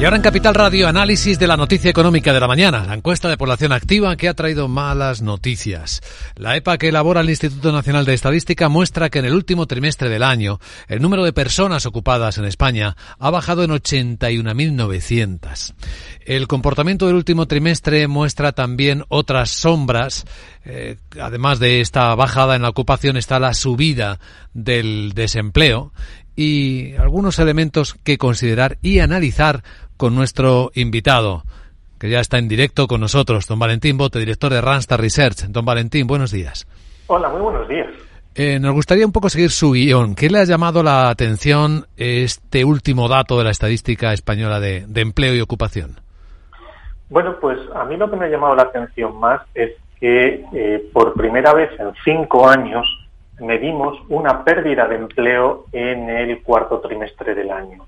Y ahora en Capital Radio, análisis de la noticia económica de la mañana, la encuesta de población activa que ha traído malas noticias. La EPA que elabora el Instituto Nacional de Estadística muestra que en el último trimestre del año el número de personas ocupadas en España ha bajado en 81.900. El comportamiento del último trimestre muestra también otras sombras. Eh, además de esta bajada en la ocupación está la subida del desempleo y algunos elementos que considerar y analizar con nuestro invitado, que ya está en directo con nosotros, don Valentín Bote, director de Randstad Research. Don Valentín, buenos días. Hola, muy buenos días. Eh, nos gustaría un poco seguir su guion. ¿Qué le ha llamado la atención este último dato de la estadística española de, empleo y ocupación? Bueno, pues a mí lo que me ha llamado la atención más es que eh, por primera vez en cinco años medimos una pérdida de empleo en el cuarto trimestre del año.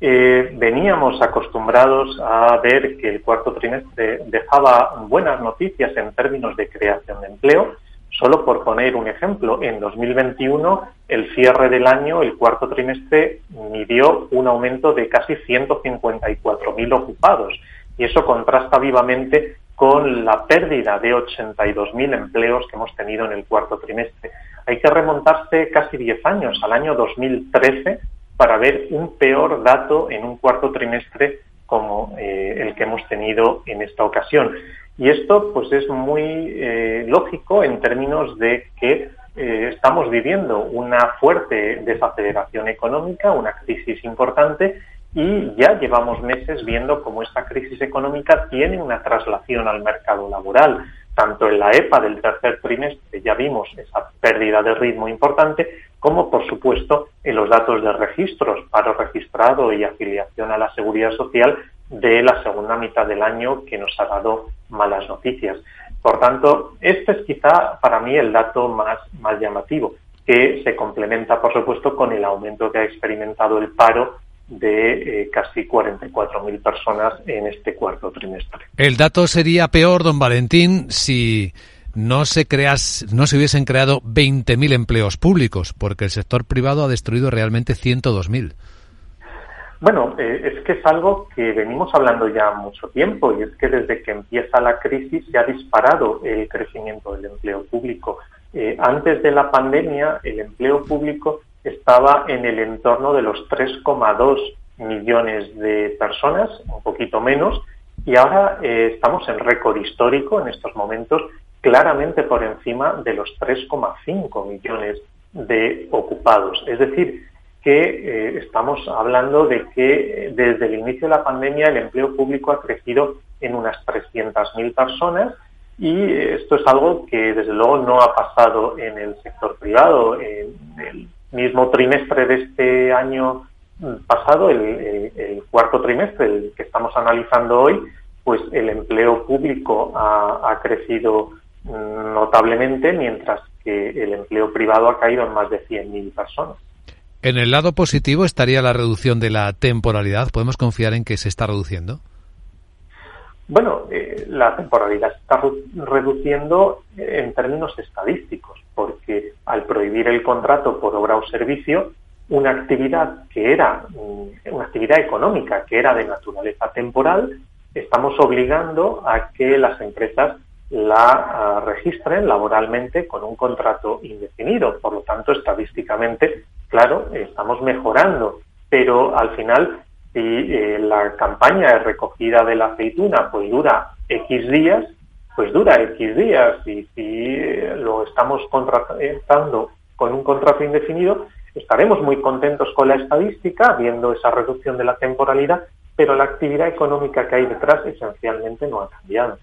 Eh, veníamos acostumbrados a ver que el cuarto trimestre dejaba buenas noticias en términos de creación de empleo. Solo por poner un ejemplo, en 2021 el cierre del año, el cuarto trimestre, midió un aumento de casi 154.000 ocupados y eso contrasta vivamente con la pérdida de 82.000 empleos que hemos tenido en el cuarto trimestre. Hay que remontarse casi 10 años, al año 2013, para ver un peor dato en un cuarto trimestre como eh, el que hemos tenido en esta ocasión. Y esto pues es muy eh, lógico en términos de que eh, estamos viviendo una fuerte desaceleración económica, una crisis importante y ya llevamos meses viendo cómo esta crisis económica tiene una traslación al mercado laboral. Tanto en la EPA del tercer trimestre ya vimos esa pérdida de ritmo importante, como por supuesto en los datos de registros, paro registrado y afiliación a la seguridad social de la segunda mitad del año que nos ha dado malas noticias. Por tanto, este es quizá para mí el dato más, más llamativo, que se complementa, por supuesto, con el aumento que ha experimentado el paro de eh, casi 44.000 personas en este cuarto trimestre. El dato sería peor, don Valentín, si no se, creas, no se hubiesen creado 20.000 empleos públicos, porque el sector privado ha destruido realmente 102.000. Bueno, eh, es que es algo que venimos hablando ya mucho tiempo y es que desde que empieza la crisis se ha disparado el crecimiento del empleo público. Eh, antes de la pandemia, el empleo público estaba en el entorno de los 3,2 millones de personas, un poquito menos, y ahora eh, estamos en récord histórico en estos momentos claramente por encima de los 3,5 millones de ocupados. Es decir, que eh, estamos hablando de que eh, desde el inicio de la pandemia el empleo público ha crecido en unas 300.000 personas y esto es algo que desde luego no ha pasado en el sector privado. En el mismo trimestre de este año pasado, el, cuarto trimestre, el que estamos analizando hoy, pues el empleo público ha, ha crecido notablemente, mientras que el empleo privado ha caído en más de 100.000 personas. En el lado positivo estaría la reducción de la temporalidad. ¿Podemos confiar en que se está reduciendo? Bueno, eh, la temporalidad se está reduciendo en términos estadísticos, porque al prohibir el contrato por obra o servicio, una actividad que era mm, una actividad económica que era de naturaleza temporal, estamos obligando a que las empresas la ah, registren laboralmente con un contrato indefinido. Por lo tanto, estadísticamente, claro, estamos mejorando, pero al final, si eh, la campaña de recogida de la aceituna pues dura X días, pues dura X días y si eh, lo estamos contratando con un contrato indefinido, estaremos muy contentos con la estadística, viendo esa reducción de la temporalidad, pero la actividad económica que hay detrás esencialmente no ha cambiado.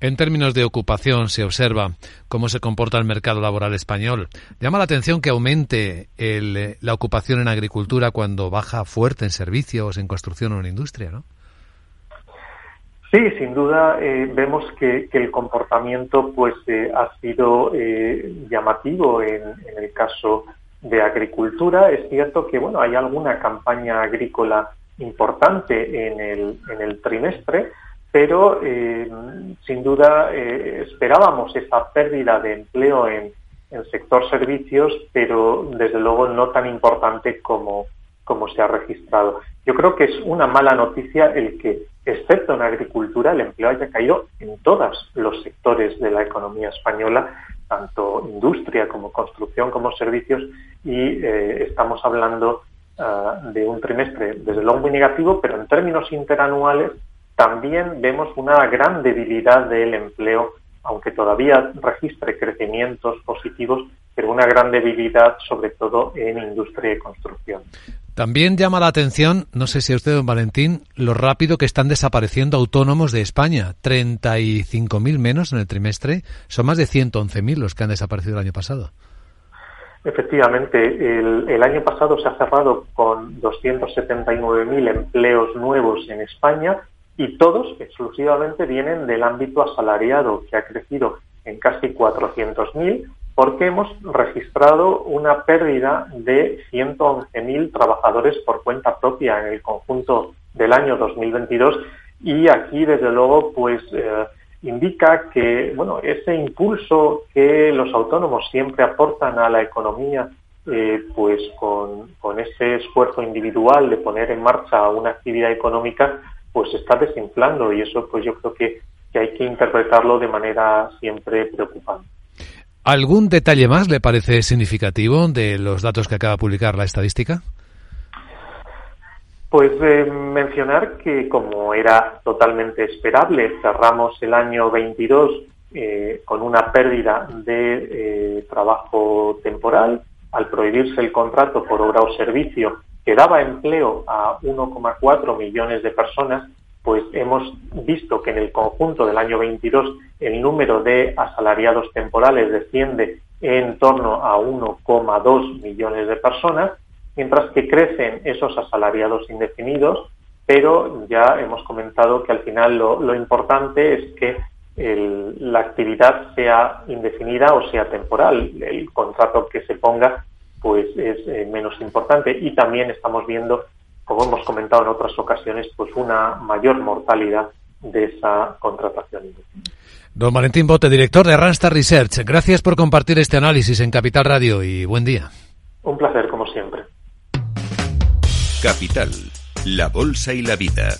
En términos de ocupación, se observa cómo se comporta el mercado laboral español. Llama la atención que aumente la ocupación en agricultura cuando baja fuerte en servicios, en construcción o en industria, ¿no? Sí, sin duda eh, vemos que, el comportamiento pues eh, ha sido eh, llamativo en, en, el caso de agricultura. Es cierto que bueno hay alguna campaña agrícola importante en el, en el trimestre, pero eh, sin duda eh, esperábamos esa pérdida de empleo en, el sector servicios, pero desde luego no tan importante como, como se ha registrado. Yo creo que es una mala noticia el que, excepto en agricultura, el empleo haya caído en todos los sectores de la economía española, tanto industria como construcción como servicios, y eh, estamos hablando ah, de un trimestre desde luego muy negativo, pero en términos interanuales también vemos una gran debilidad del empleo, aunque todavía registre crecimientos positivos, pero una gran debilidad sobre todo en industria y construcción. También llama la atención, no sé si a usted, don Valentín, lo rápido que están desapareciendo autónomos de España. 35.000 menos en el trimestre. Son más de 111.000 los que han desaparecido el año pasado. Efectivamente, el, el año pasado se ha cerrado con 279.000 empleos nuevos en España y todos exclusivamente vienen del ámbito asalariado, que ha crecido en casi 400.000, porque hemos registrado una pérdida de 111.000 trabajadores por cuenta propia en el conjunto del año 2022 y aquí desde luego pues eh, indica que bueno ese impulso que los autónomos siempre aportan a la economía eh, pues con, con ese esfuerzo individual de poner en marcha una actividad económica pues se está desinflando y eso pues yo creo que, hay que interpretarlo de manera siempre preocupante. ¿Algún detalle más le parece significativo de los datos que acaba de publicar la estadística? Pues eh, mencionar que como era totalmente esperable, cerramos el año 22 eh, con una pérdida de eh, trabajo temporal al prohibirse el contrato por obra o servicio que daba empleo a 1,4 millones de personas, pues hemos visto que en el conjunto del año 22 el número de asalariados temporales desciende en torno a 1,2 millones de personas, mientras que crecen esos asalariados indefinidos, pero ya hemos comentado que al final lo, importante es que la actividad sea indefinida o sea temporal. El contrato que se ponga pues es eh, menos importante y también estamos viendo, como hemos comentado en otras ocasiones, pues una mayor mortalidad de esa contratación. Don Valentín Bote, director de Randstad Research, gracias por compartir este análisis en Capital Radio y buen día. Un placer, como siempre. Capital, la Bolsa y la Vida.